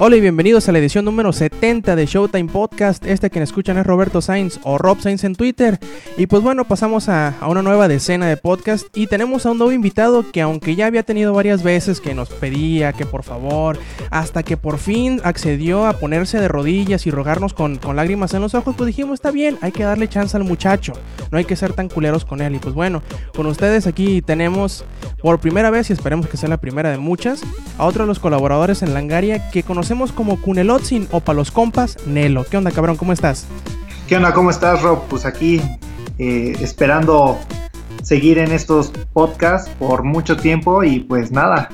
Hola y bienvenidos a la edición número 70 de Showtime Podcast. Este quien escuchan es Roberto Sainz o Rob Sainz en Twitter. Y pues bueno, pasamos a, una nueva decena de podcast y tenemos a un nuevo invitado que aunque ya había tenido varias veces que nos pedía que por favor, hasta que por fin accedió a ponerse de rodillas y rogarnos con, con lágrimas en los ojos, pues dijimos, está bien, hay que darle chance al muchacho, no hay que ser tan culeros con él. Y pues bueno, con ustedes aquí tenemos por primera vez, y esperemos que sea la primera de muchas, a otro de los colaboradores en Langaria que conocemos como Cunelotzin o para los compas, Nelo. ¿Qué onda, cabrón? ¿Cómo estás? ¿Qué onda? ¿Cómo estás, Rob? Pues aquí eh, esperando seguir en estos podcasts por mucho tiempo y pues nada,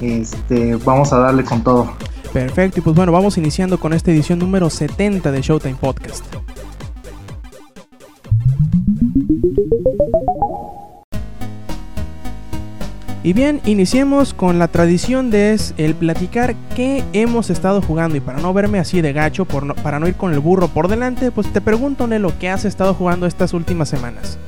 este, vamos a darle con todo. Perfecto, y pues bueno, vamos iniciando con esta edición número 70 de Showtime Podcast. Y bien, iniciemos con la tradición de el platicar qué hemos estado jugando. Y para no verme así de gacho, para no ir con el burro por delante, pues te pregunto, Nelo, ¿qué has estado jugando estas últimas semanas?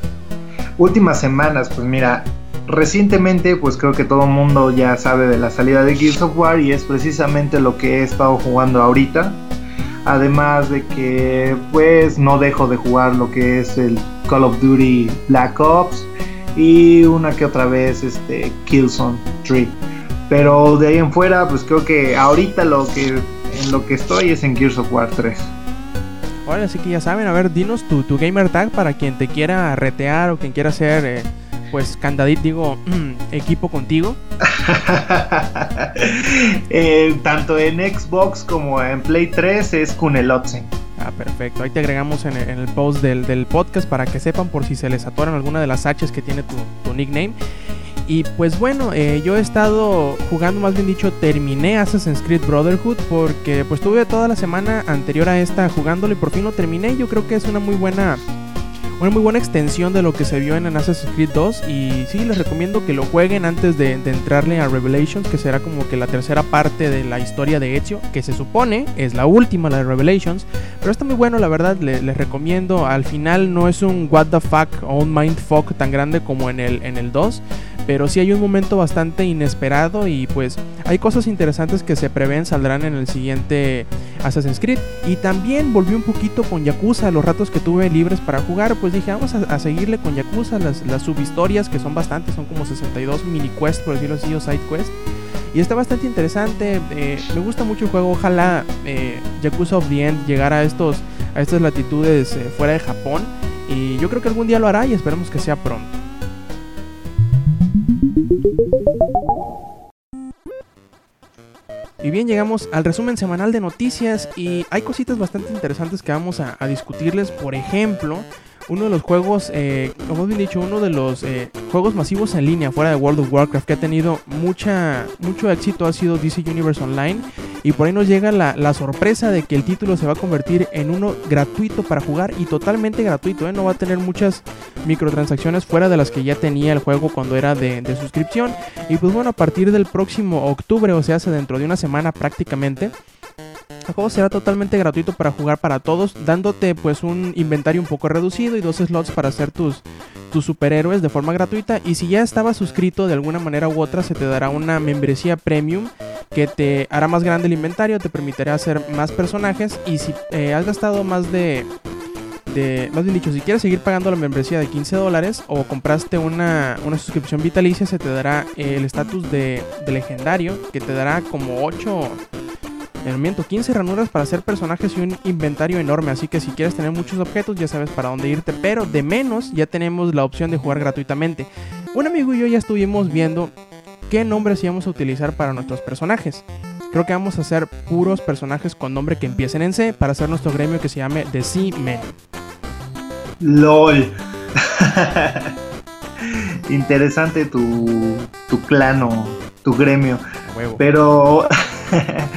Últimas semanas, pues mira, recientemente, pues creo que todo el mundo ya sabe de la salida de Gears of War y es precisamente lo que he estado jugando ahorita. Además de que, pues, no dejo de jugar lo que es el Call of Duty Black Ops y una que otra vez este Killzone 3. Pero de ahí en fuera, pues creo que ahorita lo que en lo que estoy es en Gears of War 3. Ahora sí que ya saben, a ver, dinos tu, tu gamer tag para quien te quiera retear o quien quiera hacer eh, pues candadit, digo, equipo contigo. eh, tanto en Xbox como en Play 3 es Kunelotzen. Ah, perfecto. Ahí te agregamos en el, post del, podcast para que sepan por si se les atoran alguna de las H's que tiene tu, tu nickname. Y pues bueno, eh, yo he estado jugando, más bien dicho, terminé Assassin's Creed Brotherhood porque pues tuve toda la semana anterior a esta jugándolo y por fin lo terminé. Yo creo que es una muy buena una muy buena extensión de lo que se vio en Assassin's Creed 2 y sí, les recomiendo que lo jueguen antes de, entrarle a Revelations, que será como que la tercera parte de la historia de Ezio, que se supone es la última, la de Revelations, pero está muy bueno, la verdad, les, les recomiendo, al final no es un what the fuck o un mindfuck tan grande como en el, en el 2, pero sí hay un momento bastante inesperado y pues hay cosas interesantes que se prevén saldrán en el siguiente Assassin's Creed. Y también volví un poquito con Yakuza, los ratos que tuve libres para jugar, pues dije vamos a, seguirle con Yakuza, las, subhistorias que son bastantes, son como 62 mini quests por decirlo así o side quest. Y está bastante interesante, eh, me gusta mucho el juego, ojalá eh, Yakuza of the End llegara a, estos, a estas latitudes eh, fuera de Japón. Y yo creo que algún día lo hará y esperemos que sea pronto. Y bien, llegamos al resumen semanal de noticias y hay cositas bastante interesantes que vamos a, discutirles. Por ejemplo, uno de los juegos, eh, como bien dicho, uno de los eh, juegos masivos en línea fuera de World of Warcraft que ha tenido mucha, mucho éxito ha sido DC Universe Online. Y por ahí nos llega la, la, sorpresa de que el título se va a convertir en uno gratuito para jugar y totalmente gratuito. ¿eh? No va a tener muchas microtransacciones fuera de las que ya tenía el juego cuando era de, de suscripción. Y pues bueno, a partir del próximo octubre, o sea, hace dentro de una semana prácticamente. El juego será totalmente gratuito para jugar para todos, dándote pues un inventario un poco reducido y dos slots para hacer tus, tus superhéroes de forma gratuita. Y si ya estabas suscrito de alguna manera u otra, se te dará una membresía premium que te hará más grande el inventario, te permitirá hacer más personajes. Y si eh, has gastado más de de, más bien dicho, si quieres seguir pagando la membresía de 15 dólares o compraste una, una suscripción vitalicia, se te dará el estatus de, de, legendario, que te dará como 8, el miento, 15 ranuras para hacer personajes y un inventario enorme. Así que si quieres tener muchos objetos, ya sabes para dónde irte. Pero de menos, ya tenemos la opción de jugar gratuitamente. Un amigo y yo ya estuvimos viendo qué nombres íbamos a utilizar para nuestros personajes. Creo que vamos a hacer puros personajes con nombre que empiecen en C para hacer nuestro gremio que se llame The Sea Men. LOL. Interesante tu, tu clano, tu gremio. Huevo. Pero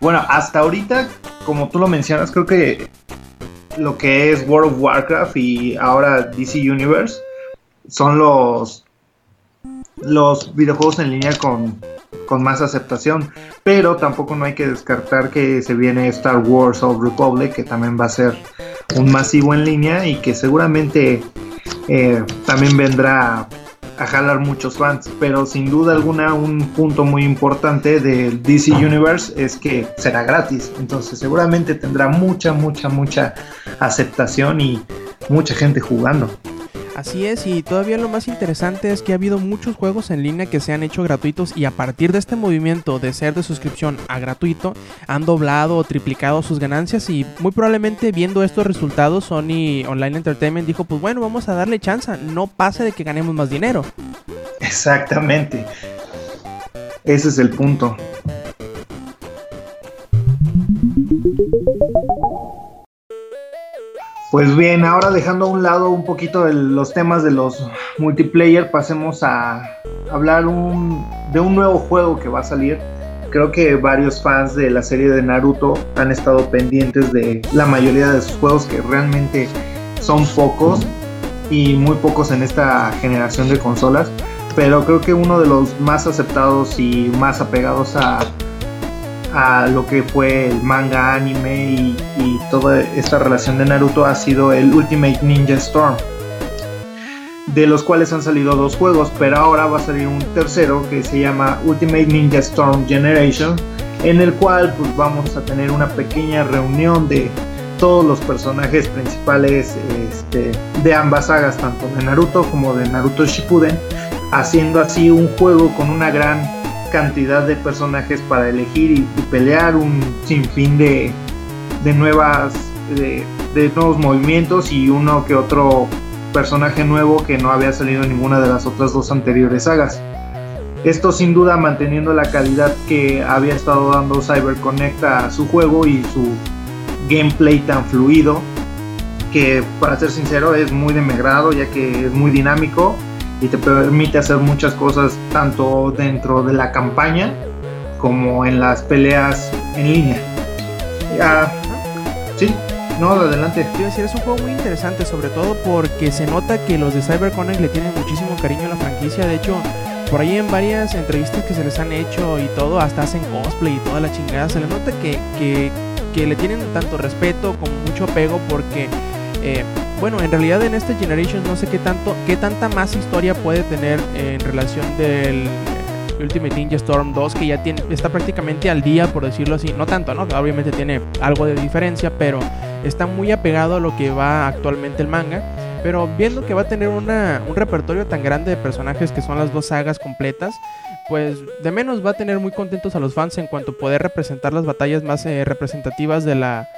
bueno, hasta ahorita, como tú lo mencionas, creo que lo que es World of Warcraft y ahora DC Universe son los los videojuegos en línea con, con más aceptación. Pero tampoco no hay que descartar que se viene Star Wars Old Republic, que también va a ser un masivo en línea y que seguramente eh, también vendrá a jalar muchos fans, pero sin duda alguna un punto muy importante del DC Universe es que será gratis, entonces seguramente tendrá mucha, mucha, mucha aceptación y mucha gente jugando. Así es, y todavía lo más interesante es que ha habido muchos juegos en línea que se han hecho gratuitos y a partir de este movimiento de ser de suscripción a gratuito han doblado o triplicado sus ganancias y muy probablemente viendo estos resultados Sony Online Entertainment dijo pues bueno vamos a darle chance, no pase de que ganemos más dinero. Exactamente, ese es el punto. Pues bien, ahora dejando a un lado un poquito los temas de los multiplayer, pasemos a hablar de un nuevo juego que va a salir. Creo que varios fans de la serie de Naruto han estado pendientes de la mayoría de sus juegos, que realmente son pocos y muy pocos en esta generación de consolas. Pero creo que uno de los más aceptados y más apegados a a lo que fue el manga, anime y, toda esta relación de Naruto ha sido el Ultimate Ninja Storm. De los cuales han salido dos juegos, pero ahora va a salir un tercero que se llama Ultimate Ninja Storm Generation, en el cual pues, vamos a tener una pequeña reunión de todos los personajes principales este, de ambas sagas, tanto de Naruto como de Naruto Shippuden, haciendo así un juego con una gran cantidad de personajes para elegir y, pelear, un sinfín de, de nuevas de, nuevos movimientos y uno que otro personaje nuevo que no había salido en ninguna de las otras dos anteriores sagas. Esto sin duda manteniendo la calidad que había estado dando CyberConnect a su juego y su gameplay tan fluido que para ser sincero es muy de mi ya que es muy dinámico y te permite hacer muchas cosas tanto dentro de la campaña como en las peleas en línea. Ya, sí, no, adelante. Quiero decir, es un juego muy interesante, sobre todo porque se nota que los de CyberConnect le tienen muchísimo cariño a la franquicia. De hecho, por ahí en varias entrevistas que se les han hecho y todo, hasta hacen cosplay y toda la chingada, se le nota que, que, que le tienen tanto respeto como mucho apego porque eh, bueno, en realidad en este Generation no sé qué tanto, qué tanta más historia puede tener en relación del Ultimate Ninja Storm 2, que ya tiene, está prácticamente al día, por decirlo así. No tanto, ¿no? Obviamente tiene algo de diferencia, pero está muy apegado a lo que va actualmente el manga. Pero viendo que va a tener un repertorio tan grande de personajes que son las dos sagas completas, pues de menos va a tener muy contentos a los fans en cuanto a poder representar las batallas más eh, representativas de la,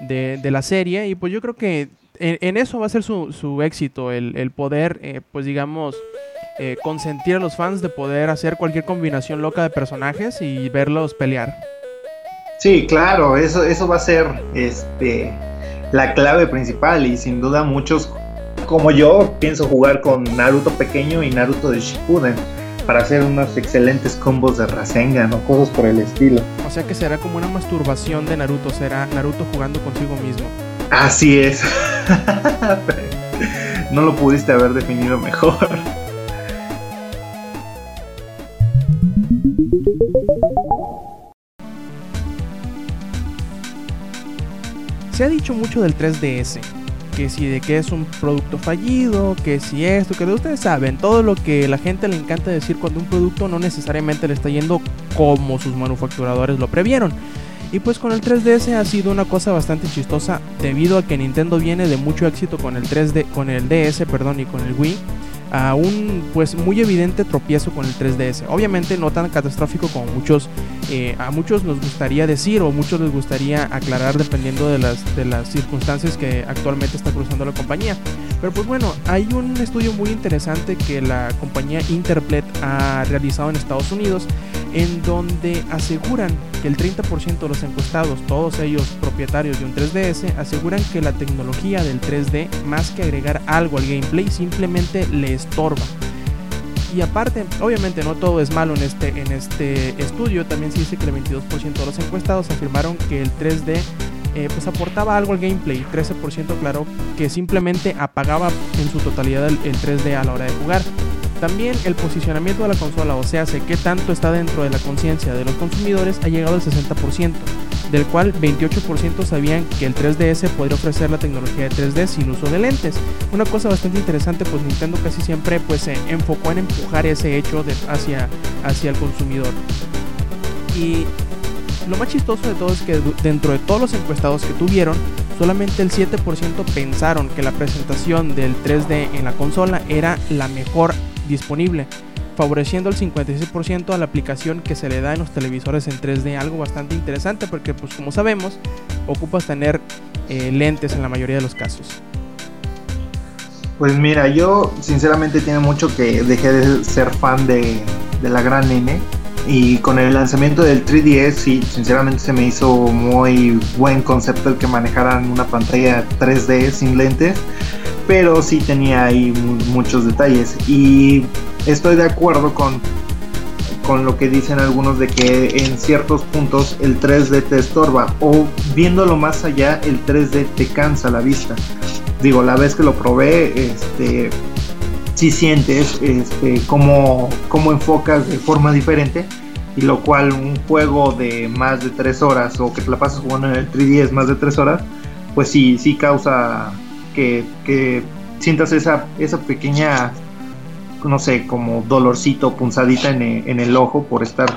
de, la serie. Y pues yo creo que en, eso va a ser su, éxito, el, poder, eh, pues digamos, eh, consentir a los fans de poder hacer cualquier combinación loca de personajes y verlos pelear. Sí, claro, eso, eso va a ser este, la clave principal y sin duda muchos como yo pienso jugar con Naruto pequeño y Naruto de Shippuden para hacer unos excelentes combos de Rasengan o cosas por el estilo. O sea que será como una masturbación de Naruto, será Naruto jugando consigo mismo. Así es. no lo pudiste haber definido mejor. Se ha dicho mucho del 3DS, que si de que es un producto fallido, que si esto, que ustedes saben, todo lo que la gente le encanta decir cuando un producto no necesariamente le está yendo como sus manufacturadores lo previeron. Y pues con el 3DS ha sido una cosa bastante chistosa debido a que Nintendo viene de mucho éxito con el 3D, con el DS, perdón, y con el Wii a un pues muy evidente tropiezo con el 3DS. Obviamente no tan catastrófico como muchos eh, a muchos nos gustaría decir o muchos les gustaría aclarar dependiendo de las, de las circunstancias que actualmente está cruzando la compañía. Pero pues bueno, hay un estudio muy interesante que la compañía Interplet ha realizado en Estados Unidos en donde aseguran que el 30% de los encuestados, todos ellos propietarios de un 3DS, aseguran que la tecnología del 3D, más que agregar algo al gameplay, simplemente le estorba. Y aparte, obviamente no todo es malo en este, en este estudio, también se dice que el 22% de los encuestados afirmaron que el 3D eh, pues aportaba algo al gameplay, 13% claro que simplemente apagaba en su totalidad el, 3D a la hora de jugar. También el posicionamiento de la consola, o sea, sé qué tanto está dentro de la conciencia de los consumidores, ha llegado al 60%, del cual 28% sabían que el 3DS podría ofrecer la tecnología de 3D sin uso de lentes. Una cosa bastante interesante, pues Nintendo casi siempre pues, se enfocó en empujar ese hecho hacia, hacia el consumidor. Y lo más chistoso de todo es que dentro de todos los encuestados que tuvieron, solamente el 7% pensaron que la presentación del 3D en la consola era la mejor disponible, favoreciendo el 56% a la aplicación que se le da en los televisores en 3D, algo bastante interesante porque pues como sabemos, ocupas tener eh, lentes en la mayoría de los casos. Pues mira, yo sinceramente tiene mucho que dejé de ser fan de, la gran N y con el lanzamiento del 3DS, sí, sinceramente se me hizo muy buen concepto el que manejaran una pantalla 3D sin lentes, pero sí tenía ahí muchos detalles. Y estoy de acuerdo con, con lo que dicen algunos de que en ciertos puntos el 3D te estorba, o viéndolo más allá, el 3D te cansa la vista. Digo, la vez que lo probé, este, si sientes este, cómo, cómo enfocas de forma diferente y lo cual un juego de más de 3 horas o que te la pasas jugando en el 3DS más de 3 horas, pues sí, sí causa que, que sientas esa, esa pequeña, no sé, como dolorcito, punzadita en el, en el ojo por estar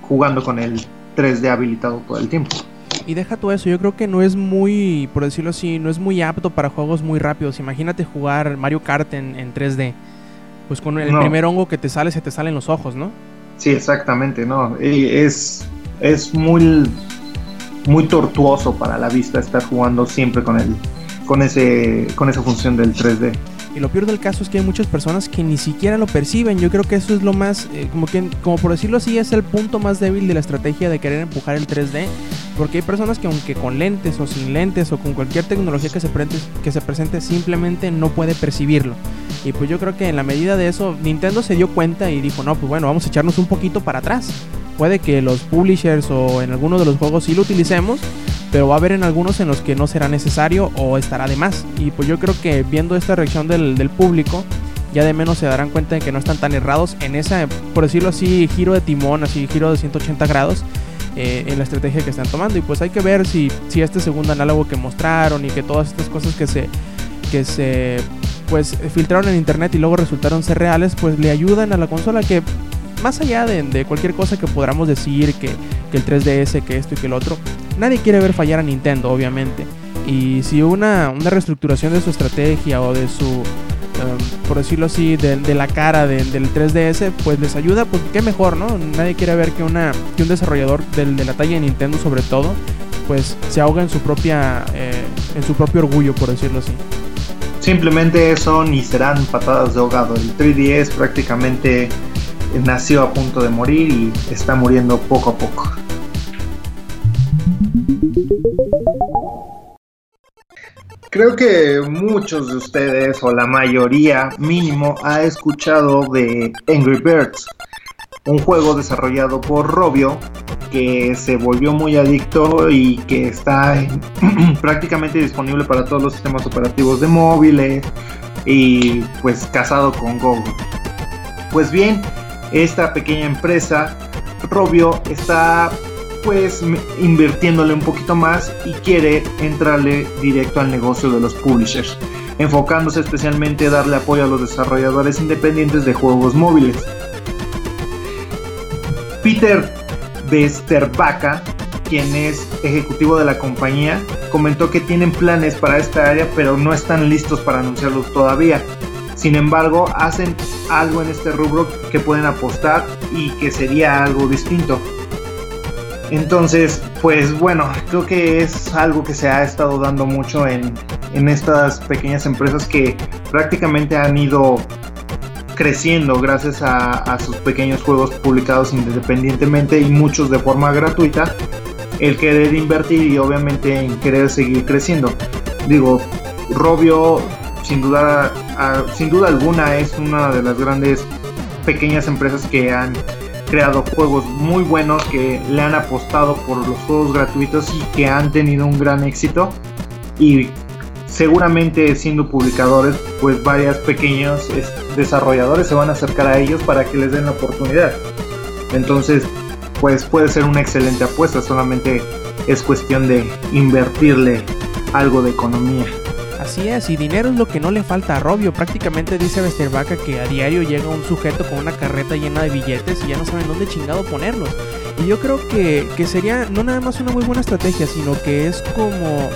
jugando con el 3D habilitado todo el tiempo. Y deja todo eso, yo creo que no es muy, por decirlo así, no es muy apto para juegos muy rápidos. Imagínate jugar Mario Kart en, en 3D. Pues con el primer hongo que te sale, se te salen los ojos, ¿no? Sí, exactamente, ¿no? Es, es muy, muy tortuoso para la vista estar jugando siempre con, el, con, ese, con esa función del 3D. Y lo peor del caso es que hay muchas personas que ni siquiera lo perciben. Yo creo que eso es lo más, eh, como que, como por decirlo así, es el punto más débil de la estrategia de querer empujar el 3D. Porque hay personas que aunque con lentes o sin lentes o con cualquier tecnología que se, que se presente simplemente no puede percibirlo. Y pues yo creo que en la medida de eso Nintendo se dio cuenta y dijo, no, pues bueno, vamos a echarnos un poquito para atrás. Puede que los publishers o en alguno de los juegos sí lo utilicemos, pero va a haber en algunos en los que no será necesario o estará de más. Y pues yo creo que viendo esta reacción del, público, ya de menos se darán cuenta de que no están tan errados en esa, por decirlo así, giro de timón, así giro de 180 grados. Eh, en la estrategia que están tomando y pues hay que ver si, si este segundo análogo que mostraron y que todas estas cosas que se que se pues filtraron en internet y luego resultaron ser reales pues le ayudan a la consola que más allá de, cualquier cosa que podamos decir que, que el 3DS que esto y que el otro nadie quiere ver fallar a Nintendo, obviamente. Y si una, una reestructuración de su estrategia o de su, em, por decirlo así, de, la cara del 3DS, pues les ayuda, pues qué mejor, ¿no? Nadie quiere ver que, una, que un desarrollador de la talla de Nintendo, sobre todo, pues se ahoga en su propia, eh, en su propio orgullo, por decirlo así. Simplemente son y serán patadas de ahogado. El 3DS prácticamente nació a punto de morir y está muriendo poco a poco. Creo que muchos de ustedes, o la mayoría mínimo, ha escuchado de Angry Birds, un juego desarrollado por Robio que se volvió muy adicto y que está prácticamente disponible para todos los sistemas operativos de móviles y pues casado con Google. Pues bien, esta pequeña empresa Robio está pues invirtiéndole un poquito más y quiere entrarle directo al negocio de los publishers, enfocándose especialmente en darle apoyo a los desarrolladores independientes de juegos móviles. Peter Besterbacka, quien es ejecutivo de la compañía, comentó que tienen planes para esta área pero no están listos para anunciarlos todavía. Sin embargo, hacen algo en este rubro que pueden apostar y que sería algo distinto. Entonces, pues bueno, creo que es algo que se ha estado dando mucho en, estas pequeñas empresas que prácticamente han ido creciendo gracias a, sus pequeños juegos publicados independientemente y muchos de forma gratuita. El querer invertir y obviamente en querer seguir creciendo. Digo, Robio sin duda, sin duda alguna es una de las grandes pequeñas empresas que han creado juegos muy buenos que le han apostado por los juegos gratuitos y que han tenido un gran éxito. Y seguramente siendo publicadores, pues varios pequeños desarrolladores se van a acercar a ellos para que les den la oportunidad. Entonces, pues puede ser una excelente apuesta, solamente es cuestión de invertirle algo de economía. Así es, y dinero es lo que no le falta a Robio. Prácticamente dice Vestervaca que a diario llega un sujeto con una carreta llena de billetes y ya no saben dónde chingado ponerlos. Y yo creo que, que sería no nada más una muy buena estrategia, sino que es como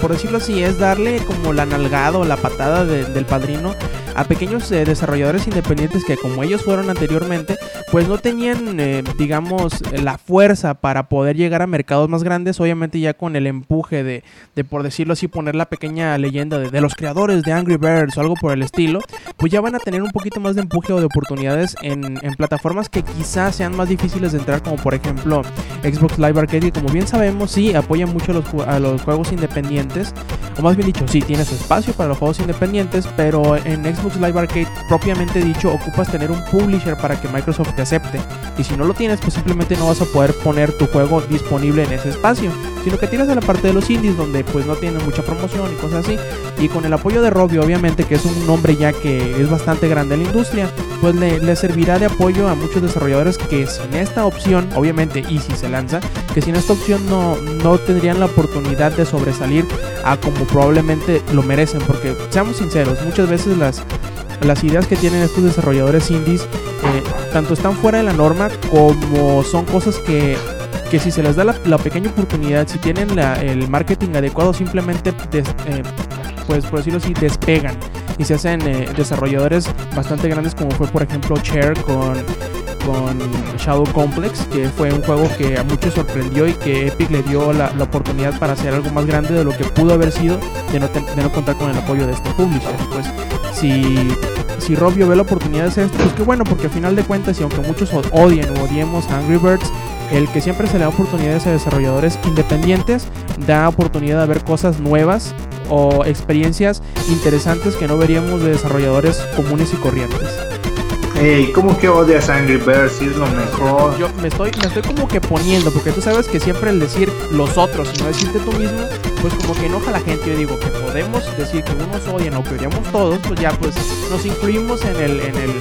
por decirlo así, es darle como la nalgada o la patada del padrino a pequeños eh, desarrolladores independientes que como ellos fueron anteriormente, pues no tenían, eh, digamos, la fuerza para poder llegar a mercados más grandes, obviamente ya con el empuje de, de por decirlo así, poner la pequeña leyenda de, los creadores de Angry Birds o algo por el estilo, pues ya van a tener un poquito más de empuje o de oportunidades en, en plataformas que quizás sean más difíciles de entrar, como por ejemplo Xbox Live Arcade, y como bien sabemos, sí, apoya mucho a los, a los juegos independientes, o más bien dicho, sí, tiene su espacio para los juegos independientes, pero en Xbox Xbox Live Arcade propiamente dicho ocupas tener un publisher para que Microsoft te acepte. Y si no lo tienes, pues simplemente no vas a poder poner tu juego disponible en ese espacio. Sino que tienes a la parte de los indies donde pues no tienen mucha promoción y cosas así. Y con el apoyo de Robbie, obviamente, que es un nombre ya que es bastante grande en la industria, pues le, le servirá de apoyo a muchos desarrolladores que sin esta opción, obviamente, y si se lanza, que sin esta opción no, no tendrían la oportunidad de sobresalir a como probablemente lo merecen. Porque seamos sinceros, muchas veces las las ideas que tienen estos desarrolladores indies eh, tanto están fuera de la norma como son cosas que, que si se les da la, pequeña oportunidad, si tienen el marketing adecuado, simplemente, eh, pues por decirlo así, despegan y se hacen eh, desarrolladores bastante grandes como fue por ejemplo Cher con, con Shadow Complex, que fue un juego que a muchos sorprendió y que Epic le dio la, oportunidad para hacer algo más grande de lo que pudo haber sido de no, contar con el apoyo de este publisher. Pues si si Robio ve la oportunidad de hacer esto, pues qué bueno, porque al final de cuentas, y aunque muchos odien o odiemos a Angry Birds, el que siempre se le da oportunidades a desarrolladores independientes da oportunidad de ver cosas nuevas o experiencias interesantes que no veríamos de desarrolladores comunes y corrientes. Ey, ¿cómo que odias Angry Birds? Si es lo mejor. Yo me estoy, me estoy como que poniendo, porque tú sabes que siempre el decir los otros y no decirte tú mismo, pues como que enoja a la gente. Yo digo que podemos decir que unos odian o que odiamos todos, pues ya pues nos incluimos en el, en el,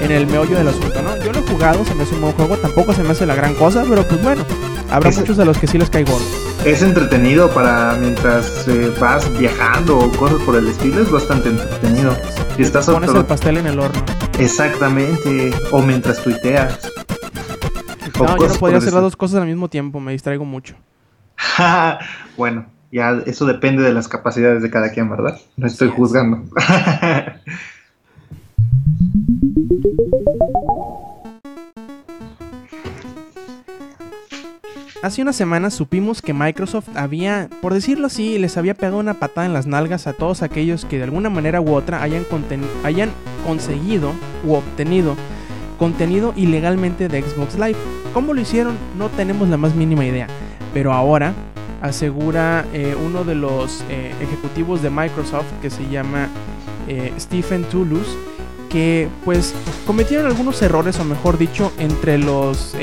en el meollo del asunto, ¿no? Yo lo he jugado, se me hace un buen juego, tampoco se me hace la gran cosa, pero pues bueno, habrá muchos de los que sí les cae gordo. Es entretenido para mientras eh, vas viajando o cosas por el estilo, es bastante entretenido. Y estás pones el pastel en el horno. Exactamente, o mientras tuiteas. no, yo no podría hacer las dos cosas al mismo tiempo, me distraigo mucho. bueno, ya eso depende de las capacidades de cada quien, ¿verdad? No estoy juzgando. Hace unas semanas supimos que Microsoft había, por decirlo así, les había pegado una patada en las nalgas a todos aquellos que de alguna manera u otra hayan, conseguido u obtenido contenido ilegalmente de Xbox Live. ¿Cómo lo hicieron? No tenemos la más mínima idea. Pero ahora asegura eh, uno de los eh, ejecutivos de Microsoft que se llama eh, Stephen Toulouse que pues cometieron algunos errores o mejor dicho entre los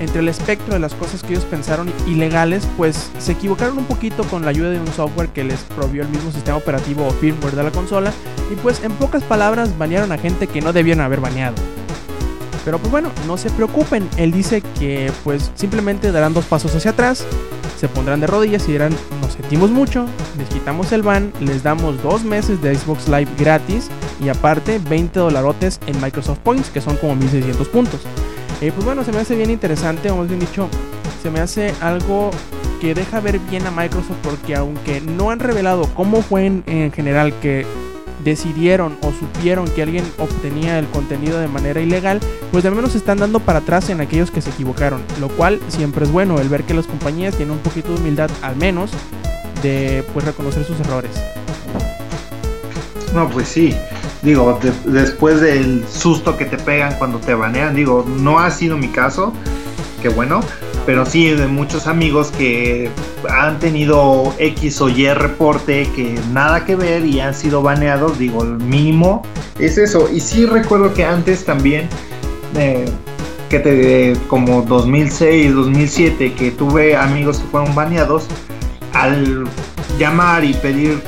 entre el espectro de las cosas que ellos pensaron ilegales, pues se equivocaron un poquito con la ayuda de un software que les provió el mismo sistema operativo o firmware de la consola y pues en pocas palabras banearon a gente que no debieron haber baneado. Pero pues bueno, no se preocupen, él dice que pues simplemente darán dos pasos hacia atrás, se pondrán de rodillas y dirán, nos sentimos mucho, les quitamos el ban, les damos dos meses de Xbox Live gratis y aparte 20 dolarotes en Microsoft Points, que son como 1600 puntos. Eh, pues bueno, se me hace bien interesante, o más bien dicho, se me hace algo que deja ver bien a Microsoft porque aunque no han revelado cómo fue en, general que decidieron o supieron que alguien obtenía el contenido de manera ilegal, pues al menos están dando para atrás en aquellos que se equivocaron, lo cual siempre es bueno, el ver que las compañías tienen un poquito de humildad al menos de pues reconocer sus errores. No, pues sí, digo, después del susto que te pegan cuando te banean, digo, no ha sido mi caso, que bueno, pero sí de muchos amigos que han tenido X o Y reporte que nada que ver y han sido baneados, digo, el mínimo es eso. Y sí recuerdo que antes también, eh, que te como 2006, 2007, que tuve amigos que fueron baneados, al llamar y pedir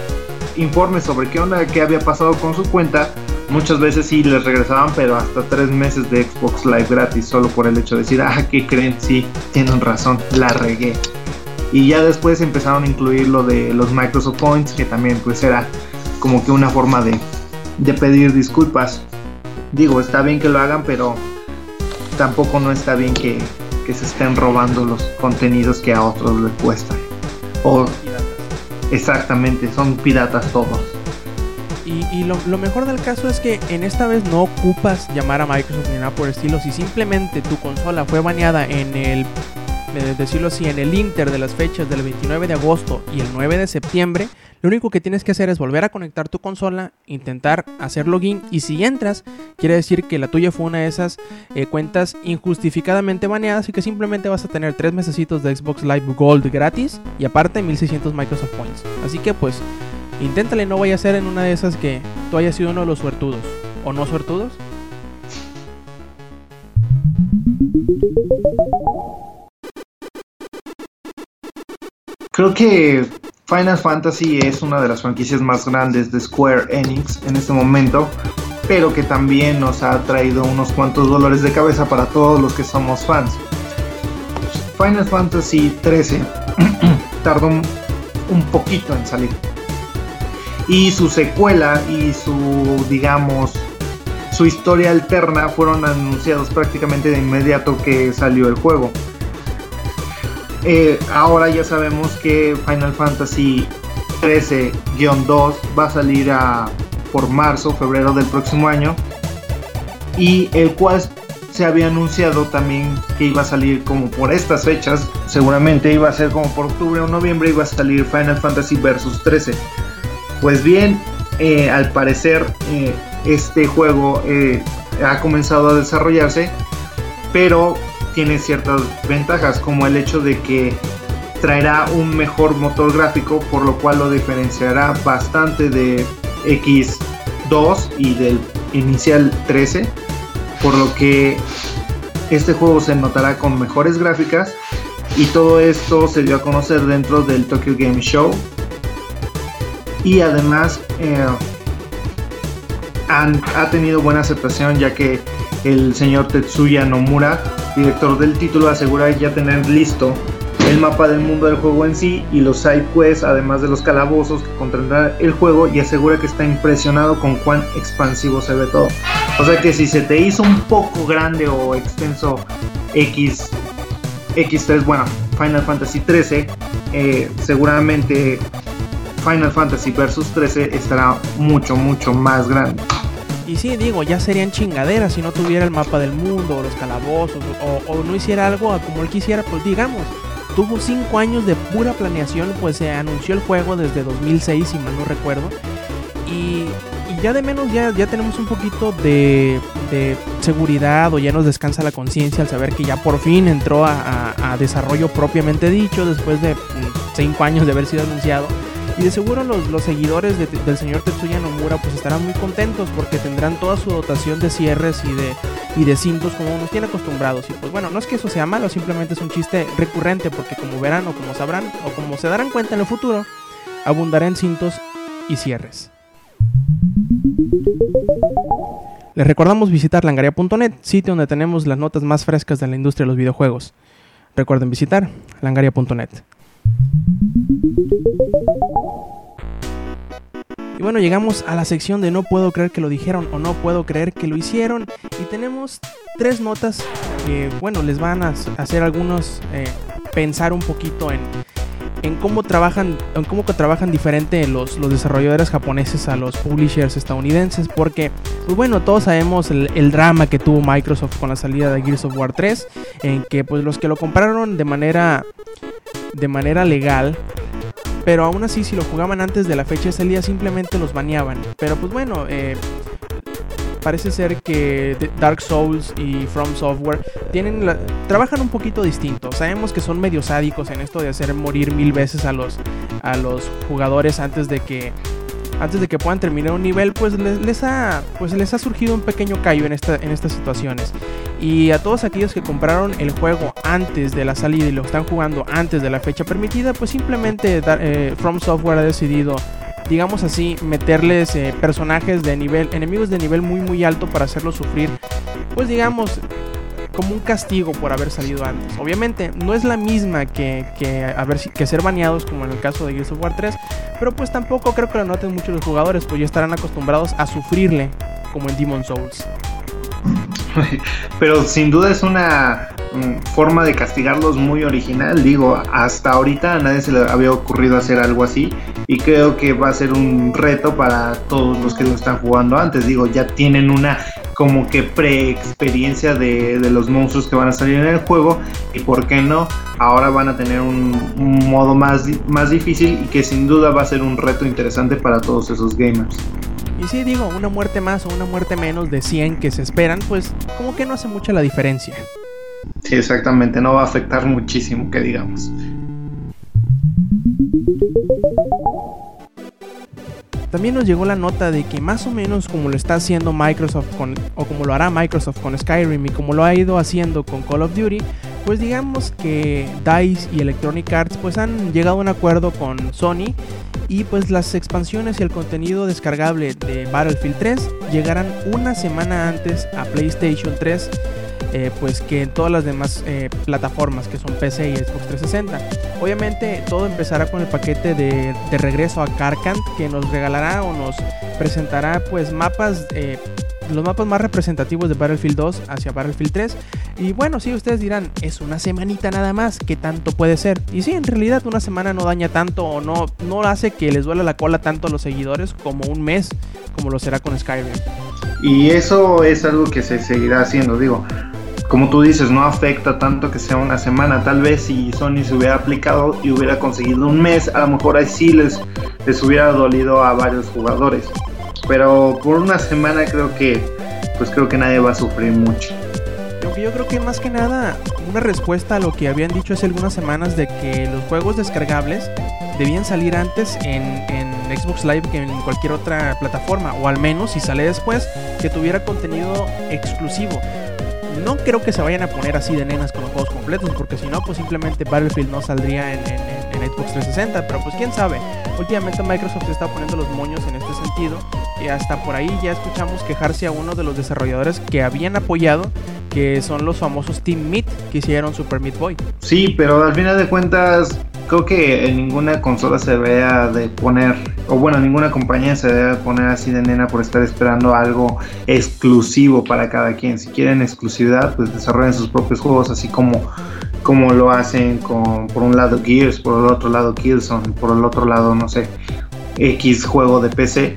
informes sobre qué onda, qué había pasado con su cuenta, muchas veces sí les regresaban, pero hasta tres meses de Xbox Live gratis, solo por el hecho de decir, ah, ¿qué creen? Sí, tienen razón, la regué. Y ya después empezaron a incluir lo de los Microsoft Points, que también pues era como que una forma de, de pedir disculpas. Digo, está bien que lo hagan, pero tampoco no está bien que, que se estén robando los contenidos que a otros les cuestan. O exactamente, son piratas todos. Y, lo, mejor del caso es que en esta vez no ocupas llamar a Microsoft ni nada por estilo. Si simplemente tu consola fue baneada en el decirlo así, en el inter de las fechas del 29 de agosto y el 9 de septiembre, lo único que tienes que hacer es volver a conectar tu consola, intentar hacer login y si entras, quiere decir que la tuya fue una de esas eh, cuentas injustificadamente baneadas y que simplemente vas a tener 3 mesecitos de Xbox Live Gold gratis y aparte 1600 Microsoft Points. Así que pues, inténtale, no vaya a ser en una de esas que tú hayas sido uno de los suertudos o no suertudos. Creo que Final Fantasy es una de las franquicias más grandes de Square Enix en este momento, pero que también nos ha traído unos cuantos dolores de cabeza para todos los que somos fans. Final Fantasy 13 tardó un poquito en salir. Y su secuela y su, digamos, su historia alterna fueron anunciados prácticamente de inmediato que salió el juego. Eh, ahora ya sabemos que Final Fantasy 13-2 va a salir por marzo, febrero del próximo año. Y el cual se había anunciado también que iba a salir como por estas fechas. Seguramente iba a ser como por octubre o noviembre iba a salir Final Fantasy Versus 13. Pues bien, eh, al parecer eh, este juego ha comenzado a desarrollarse. Pero tiene ciertas ventajas, como el hecho de que traerá un mejor motor gráfico, por lo cual lo diferenciará bastante de X2 y del inicial 13, por lo que este juego se notará con mejores gráficas y todo esto se dio a conocer dentro del Tokyo Game Show. Y además eh, ha tenido buena aceptación ya que el señor Tetsuya Nomura director del título, asegura ya tener listo el mapa del mundo del juego en sí y los side quests, además de los calabozos que contendrá el juego, y asegura que está impresionado con cuán expansivo se ve todo. O sea que si se te hizo un poco grande o extenso X, X3, bueno, Final Fantasy 13, eh, seguramente Final Fantasy Versus 13 estará mucho, mucho más grande. Y sí, digo, ya serían chingaderas si no tuviera el mapa del mundo, o los calabozos, o, no hiciera algo como él quisiera, pues digamos. Tuvo 5 años de pura planeación, pues se anunció el juego desde 2006, si mal no recuerdo. Y, ya de menos ya, ya tenemos un poquito de, seguridad o ya nos descansa la conciencia al saber que ya por fin entró a, desarrollo propiamente dicho después de 5 mm, años de haber sido anunciado. Y de seguro los, seguidores del señor Tetsuya Nomura pues estarán muy contentos porque tendrán toda su dotación de cierres y de, y de cintos como nos tiene acostumbrados. Y pues bueno, no es que eso sea malo, simplemente es un chiste recurrente porque como verán o como sabrán o como se darán cuenta en el futuro, abundará en cintos y cierres. Les recordamos visitar langaria.net, sitio donde tenemos las notas más frescas de la industria de los videojuegos. Recuerden visitar langaria.net. Y bueno, llegamos a la sección de no puedo creer que lo dijeron o no puedo creer que lo hicieron. Y tenemos tres notas que, bueno, les van a hacer algunos eh, pensar un poquito en, en cómo trabajan, en cómo trabajan diferente los, los desarrolladores japoneses a los publishers estadounidenses. Porque, pues bueno, todos sabemos el, el, drama que tuvo Microsoft con la salida de Gears of War 3. En que pues los que lo compraron de manera, de manera legal pero aún así, si lo jugaban antes de la fecha de salida, simplemente los baneaban. Pero pues bueno, eh, parece ser que Dark Souls y From Software tienen trabajan un poquito distinto. Sabemos que son medio sádicos en esto de hacer morir mil veces a los, a los jugadores antes de que antes de que puedan terminar un nivel, pues les, ha, pues les ha surgido un pequeño callo en, esta, en estas situaciones. Y a todos aquellos que compraron el juego antes de la salida y lo están jugando antes de la fecha permitida, pues simplemente eh, From Software ha decidido, digamos así, meterles eh, personajes de nivel, enemigos de nivel muy muy alto para hacerlos sufrir, pues digamos, como un castigo por haber salido antes. Obviamente no es la misma que, que, que ser baneados como en el caso de Gears of War 3, pero pues tampoco creo que lo noten mucho los jugadores, pues ya estarán acostumbrados a sufrirle como en Demon Souls. Pero sin duda es una mm, forma de castigarlos muy original. Digo, hasta ahorita a nadie se le había ocurrido hacer algo así. Y creo que va a ser un reto para todos los que lo están jugando antes. Digo, ya tienen una como que pre-experiencia de, los monstruos que van a salir en el juego. Y por qué no, ahora van a tener un, un modo más, más difícil y que sin duda va a ser un reto interesante para todos esos gamers. Y si digo, una muerte más o una muerte menos de 100 que se esperan, pues como que no hace mucha la diferencia. Sí, exactamente, no va a afectar muchísimo, que digamos. También nos llegó la nota de que más o menos como lo está haciendo Microsoft con, o como lo hará Microsoft con Skyrim y como lo ha ido haciendo con Call of Duty, pues digamos que DICE y Electronic Arts pues han llegado a un acuerdo con Sony y pues las expansiones y el contenido descargable de Battlefield 3 llegarán una semana antes a PlayStation 3 eh, pues que en todas las demás eh, plataformas que son PC y Xbox 360. Obviamente todo empezará con el paquete de, de regreso a Carcant que nos regalará o nos presentará pues mapas eh, los mapas más representativos de Battlefield 2 hacia Battlefield 3. Y bueno, sí, ustedes dirán, es una semanita nada más, ¿qué tanto puede ser? Y sí, en realidad una semana no daña tanto o no, no hace que les duela la cola tanto a los seguidores como un mes, como lo será con Skyrim. Y eso es algo que se seguirá haciendo, digo. Como tú dices, no afecta tanto que sea una semana. Tal vez si Sony se hubiera aplicado y hubiera conseguido un mes, a lo mejor ahí sí les, les hubiera dolido a varios jugadores pero por una semana creo que pues creo que nadie va a sufrir mucho. Aunque yo creo que más que nada una respuesta a lo que habían dicho hace algunas semanas de que los juegos descargables debían salir antes en, en Xbox Live que en cualquier otra plataforma, o al menos si sale después, que tuviera contenido exclusivo. No creo que se vayan a poner así de nenas con los juegos completos, porque si no, pues simplemente Battlefield no saldría en, Xbox 360. Pero pues quién sabe. Últimamente Microsoft se está poniendo los moños en este sentido. Y hasta por ahí ya escuchamos quejarse a uno de los desarrolladores que habían apoyado, que son los famosos Team Meat que hicieron Super Meat Boy. Sí, pero al final de cuentas creo que en ninguna consola se vea de poner, o bueno, ninguna compañía se debe poner así de nena por estar esperando algo exclusivo para cada quien. Si quieren exclusividad, pues desarrollen sus propios juegos, así como, como lo hacen con, por un lado Gears, por el otro lado Killzone, por el otro lado, no sé, X juego de PC,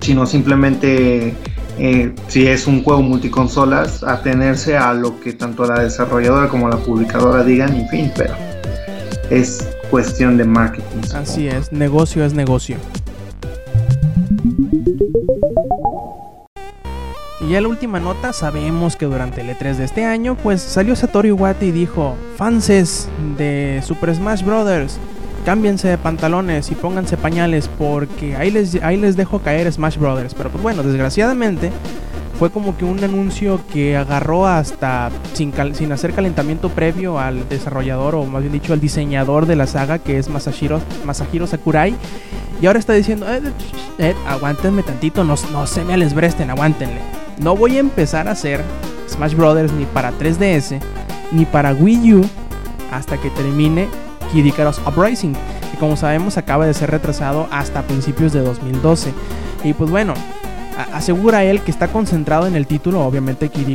sino simplemente... Eh, si es un juego multiconsolas, atenerse a lo que tanto la desarrolladora como la publicadora digan, en fin, pero es cuestión de marketing. Así es, negocio es negocio. Y ya la última nota, sabemos que durante el E3 de este año, pues salió Satoru Iwata y dijo, fanses de Super Smash Bros., cámbiense de pantalones y pónganse pañales porque ahí les, ahí les dejo caer Smash Bros. Pero pues bueno, desgraciadamente fue como que un anuncio que agarró hasta sin, sin, hacer calentamiento previo al desarrollador o más bien dicho al diseñador de la saga que es Masahiro, Masahiro Sakurai. Y ahora está diciendo eh, eh, aguántenme tantito no, no se me alesbresten aguántenle no voy a empezar a hacer Smash Brothers ni para 3DS ni para Wii U hasta que termine Kid Icarus Uprising que como sabemos acaba de ser retrasado hasta principios de 2012 y pues bueno asegura él que está concentrado en el título, obviamente Kid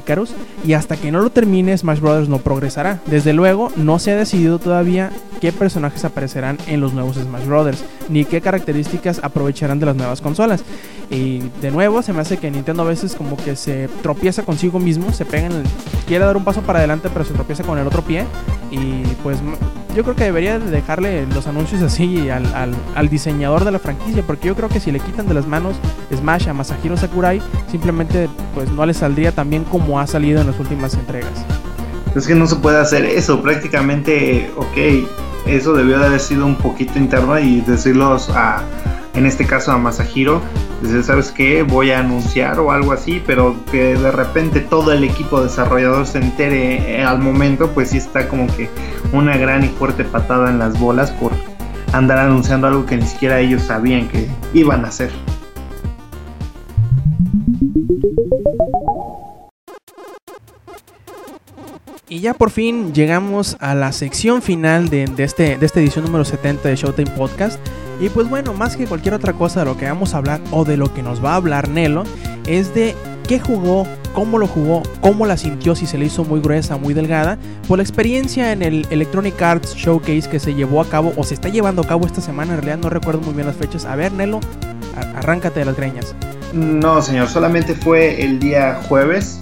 y hasta que no lo termine Smash Bros. no progresará. Desde luego, no se ha decidido todavía qué personajes aparecerán en los nuevos Smash Bros. ni qué características aprovecharán de las nuevas consolas. Y de nuevo, se me hace que Nintendo a veces como que se tropieza consigo mismo, se pega en el... quiere dar un paso para adelante, pero se tropieza con el otro pie. Y pues yo creo que debería dejarle los anuncios así al, al, diseñador de la franquicia, porque yo creo que si le quitan de las manos Smash a Masahiro Sakurai, simplemente pues no le saldría tan bien como ha salido en las últimas entregas. Es que no se puede hacer eso, prácticamente, ok, eso debió de haber sido un poquito interno y decirlos a, en este caso a Masahiro, Dice, ¿sabes qué? Voy a anunciar o algo así, pero que de repente todo el equipo desarrollador se entere eh, al momento, pues sí está como que una gran y fuerte patada en las bolas por andar anunciando algo que ni siquiera ellos sabían que iban a hacer. Y ya por fin llegamos a la sección final de, de, este, de esta edición número 70 de Showtime Podcast. Y pues bueno, más que cualquier otra cosa de lo que vamos a hablar o de lo que nos va a hablar Nelo, es de qué jugó, cómo lo jugó, cómo la sintió, si se le hizo muy gruesa, muy delgada, por la experiencia en el Electronic Arts Showcase que se llevó a cabo o se está llevando a cabo esta semana, en realidad no recuerdo muy bien las fechas. A ver, Nelo, arráncate de las greñas. No, señor, solamente fue el día jueves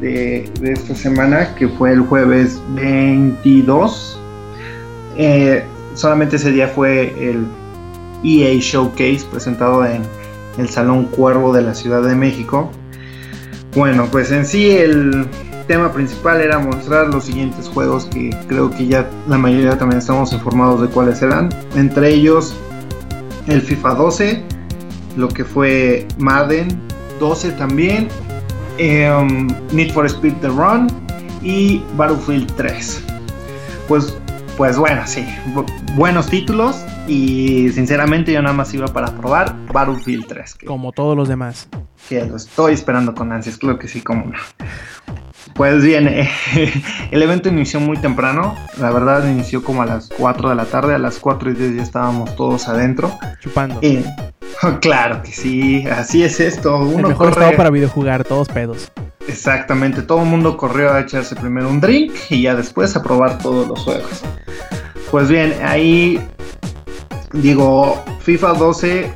de, esta semana, que fue el jueves 22. Eh, solamente ese día fue el EA Showcase presentado en el Salón Cuervo de la Ciudad de México. Bueno, pues en sí el tema principal era mostrar los siguientes juegos que creo que ya la mayoría también estamos informados de cuáles eran. Entre ellos el FIFA 12, lo que fue Madden 12 también, um, Need for Speed The Run y Battlefield 3. Pues, pues bueno, sí, buenos títulos y sinceramente yo nada más iba para probar Battlefield 3. Que, como todos los demás. Que lo estoy esperando con ansias, creo que sí, como no. Pues bien, eh, el evento inició muy temprano, la verdad inició como a las 4 de la tarde, a las 4 y 10 ya estábamos todos adentro. Chupando. Y, claro que sí, así es esto. Uno el mejor corre... estado para videojugar, todos pedos. Exactamente, todo el mundo corrió a echarse primero un drink y ya después a probar todos los juegos. Pues bien, ahí digo, FIFA 12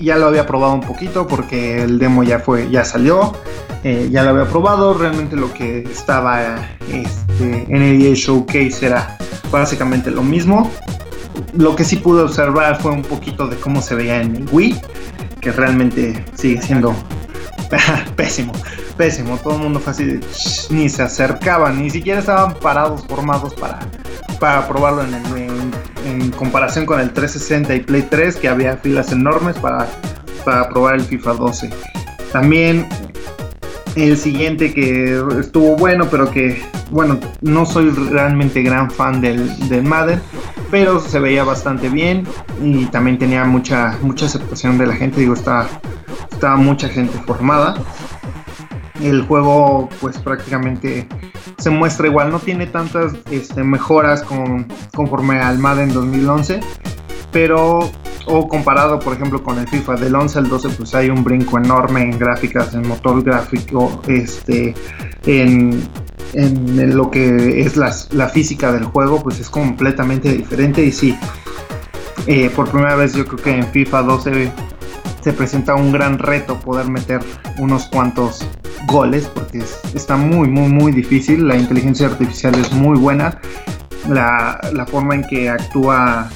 ya lo había probado un poquito porque el demo ya fue, ya salió, eh, ya lo había probado. Realmente lo que estaba este, en el EA Showcase era básicamente lo mismo. Lo que sí pude observar fue un poquito de cómo se veía en Wii, que realmente sigue siendo pésimo, pésimo. Todo el mundo fue así ni se acercaban, ni siquiera estaban parados, formados para, para probarlo en, en, en, comparación con el 360 y Play 3, que había filas enormes para, para probar el FIFA 12. También el siguiente que estuvo bueno, pero que, bueno, no soy realmente gran fan del, del Madden, pero se veía bastante bien y también tenía mucha, mucha aceptación de la gente, digo, estaba, estaba mucha gente formada. El juego pues prácticamente se muestra igual, no tiene tantas este, mejoras con, conforme al Madden 2011, pero o comparado por ejemplo con el FIFA del 11 al 12 pues hay un brinco enorme en gráficas, en motor gráfico, este, en, en lo que es la, la, física del juego pues es completamente diferente. Y sí, eh, por primera vez yo creo que en FIFA 12 se presenta un gran reto poder meter unos cuantos goles porque es, está muy muy muy difícil, la inteligencia artificial es muy buena, la, la forma en que actúa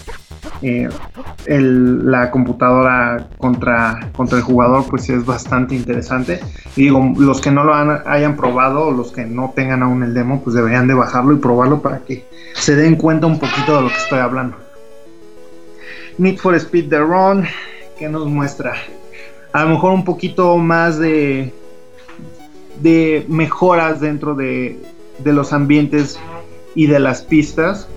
eh, la computadora contra, contra el jugador pues es bastante interesante. Y digo los que no lo hayan probado o los que no tengan aún el demo pues deberían de bajarlo y probarlo para que se den cuenta un poquito de lo que estoy hablando. Need for Speed The Run que nos muestra a lo mejor un poquito más de de mejoras dentro de, de los ambientes y de las pistas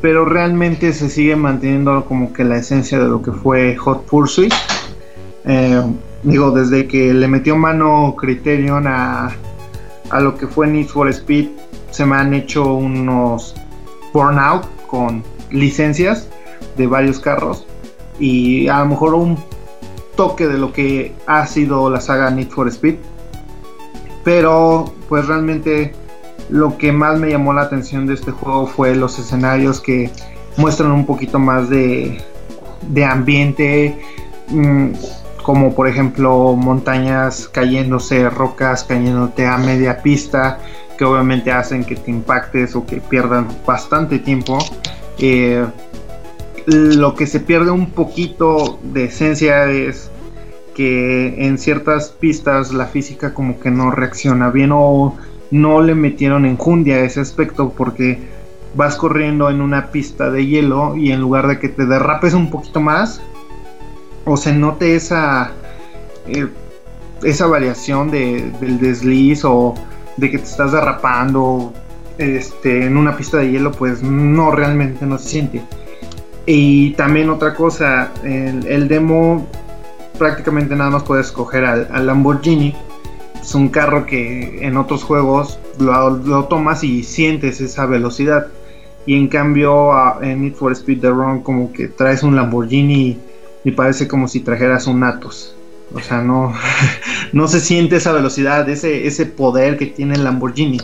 pero realmente se sigue manteniendo como que la esencia de lo que fue Hot Pursuit. Eh, digo, desde que le metió mano Criterion a, a lo que fue Need for Speed, se me han hecho unos burnout con licencias de varios carros y a lo mejor un toque de lo que ha sido la saga Need for Speed. Pero pues realmente lo que más me llamó la atención de este juego fue los escenarios que muestran un poquito más de, de ambiente, mmm, como por ejemplo montañas cayéndose, rocas cayéndote a media pista, que obviamente hacen que te impactes o que pierdan bastante tiempo. Eh, lo que se pierde un poquito de esencia es que en ciertas pistas la física como que no reacciona bien o no le metieron enjundia a ese aspecto porque vas corriendo en una pista de hielo y en lugar de que te derrapes un poquito más o se note esa eh, esa variación de, del desliz o de que te estás derrapando este, en una pista de hielo, pues no realmente no se siente. Y también otra cosa, el, el demo prácticamente nada más puedes escoger al, Lamborghini. Es un carro que en otros juegos lo, lo, tomas y sientes esa velocidad. Y en cambio en Need for Speed The Run como que traes un Lamborghini y parece como si trajeras un Atos. O sea, no, no se siente esa velocidad, ese, ese poder que tiene el Lamborghini.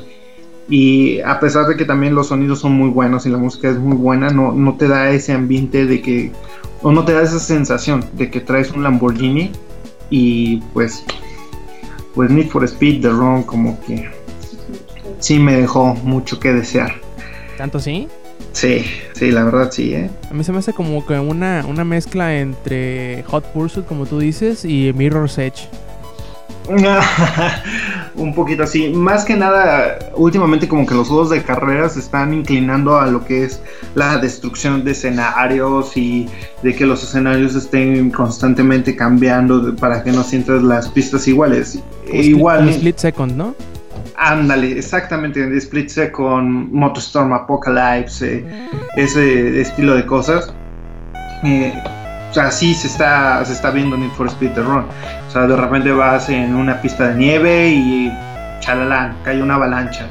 Y a pesar de que también los sonidos son muy buenos y la música es muy buena, no, no te da ese ambiente de que, o no te da esa sensación de que traes un Lamborghini y pues, pues Need for Speed, The Run, como que sí me dejó mucho que desear. ¿Tanto sí? Sí, sí, la verdad sí, ¿eh? A mí se me hace como que una, una mezcla entre Hot Pursuit, como tú dices, y Mirror's Edge. un poquito así. Más que nada, últimamente como que los juegos de carreras se están inclinando a lo que es la destrucción de escenarios y de que los escenarios estén constantemente cambiando para que no sientas las pistas iguales. Igual. Split Second, ¿no? Ándale, exactamente, en Split Second, Motostorm Apocalypse, ese estilo de cosas. Eh, o sea, sí se está, se está viendo Need for Speed The Run. Sea, de repente vas en una pista de nieve y chalalán, cae una avalancha.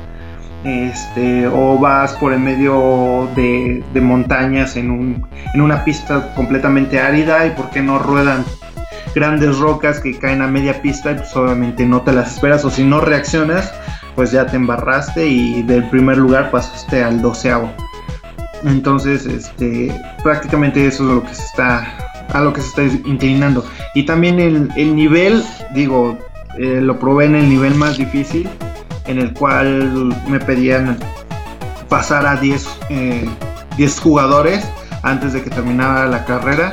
Este, o vas por el medio de, montañas en, un, en una pista completamente árida y por qué no ruedan grandes rocas que caen a media pista y pues obviamente no te las esperas o si no reaccionas pues ya te embarraste y del primer lugar pasaste al doceavo. Entonces, este, prácticamente eso es lo que se está a lo que se está inclinando. Y también el, el nivel, digo, eh, lo probé en el nivel más difícil, en el cual me pedían pasar a 10 eh, jugadores antes de que terminara la carrera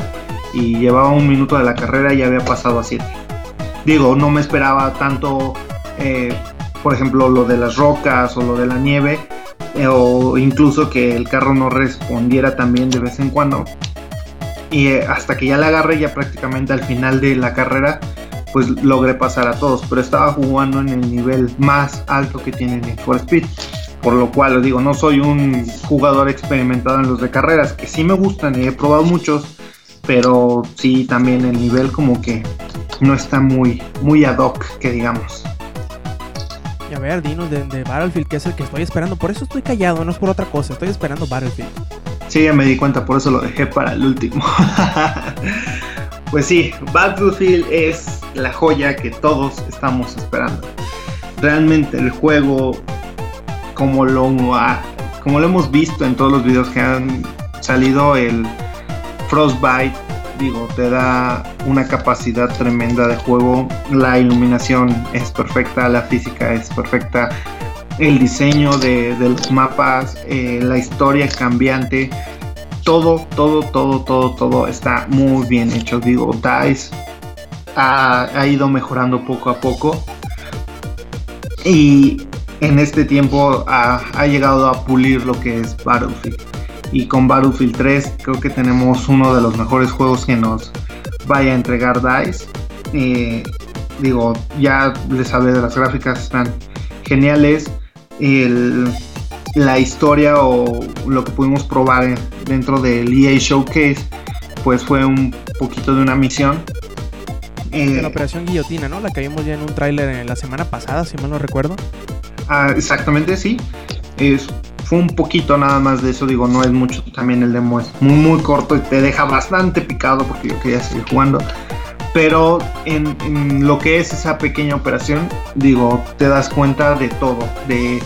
y llevaba un minuto de la carrera y había pasado a 7. Digo, no me esperaba tanto, eh, por ejemplo, lo de las rocas o lo de la nieve, o incluso que el carro no respondiera también de vez en cuando y eh, hasta que ya la agarré ya prácticamente al final de la carrera pues logré pasar a todos pero estaba jugando en el nivel más alto que tiene Need for Speed por lo cual os digo no soy un jugador experimentado en los de carreras que sí me gustan y he probado muchos pero sí también el nivel como que no está muy muy ad hoc que digamos y a ver, dinos de, de Battlefield, que es el que estoy esperando. Por eso estoy callado, no es por otra cosa. Estoy esperando Battlefield. Sí, ya me di cuenta, por eso lo dejé para el último. pues sí, Battlefield es la joya que todos estamos esperando. Realmente el juego, como lo, como lo hemos visto en todos los videos que han salido, el Frostbite, digo, te da una capacidad tremenda de juego. La iluminación es perfecta, la física es perfecta el diseño de, los mapas, eh, la historia cambiante, todo, todo, todo, todo, todo está muy bien hecho. Digo, DICE ha, ido mejorando poco a poco y en este tiempo ha, llegado a pulir lo que es Battlefield. Y con Battlefield 3 creo que tenemos uno de los mejores juegos que nos vaya a entregar DICE. Eh, digo, ya les hablé de las gráficas, están geniales la historia o lo que pudimos probar dentro del EA Showcase, pues fue un poquito de una misión. Eh, la Operación Guillotina, ¿no? La que vimos ya en un tráiler la semana pasada, si mal no recuerdo. Ah, exactamente, sí. Es, fue un poquito nada más de eso, digo, no es mucho. También el demo es muy, muy corto y te deja bastante picado porque yo quería seguir jugando pero en, lo que es esa pequeña operación, digo, te das cuenta de todo, de,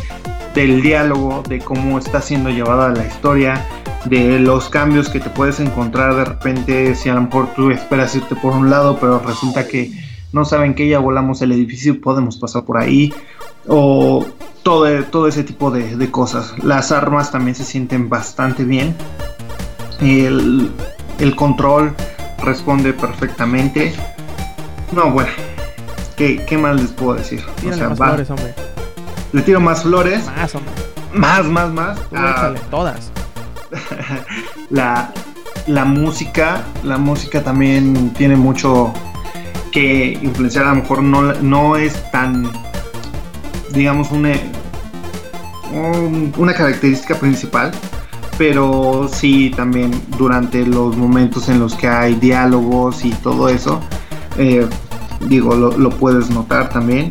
del diálogo, de cómo está siendo llevada la historia, de los cambios que te puedes encontrar de repente, si a lo mejor tú esperas irte por un lado, pero resulta que no saben que ya volamos el edificio y podemos pasar por ahí, o todo, todo ese tipo de, de cosas. Las armas también se sienten bastante bien. El, el control responde perfectamente. No, bueno, ¿qué, qué más les puedo decir? o sea, más flores, hombre. Le tiro más flores. Más, hombre. Más, más, más. Ah, todas. la, la música, la música también tiene mucho que influenciar a lo mejor no, no es tan, digamos, una, una característica principal, pero sí también durante los momentos en los que hay diálogos y todo eso, eh, digo, lo, puedes notar también.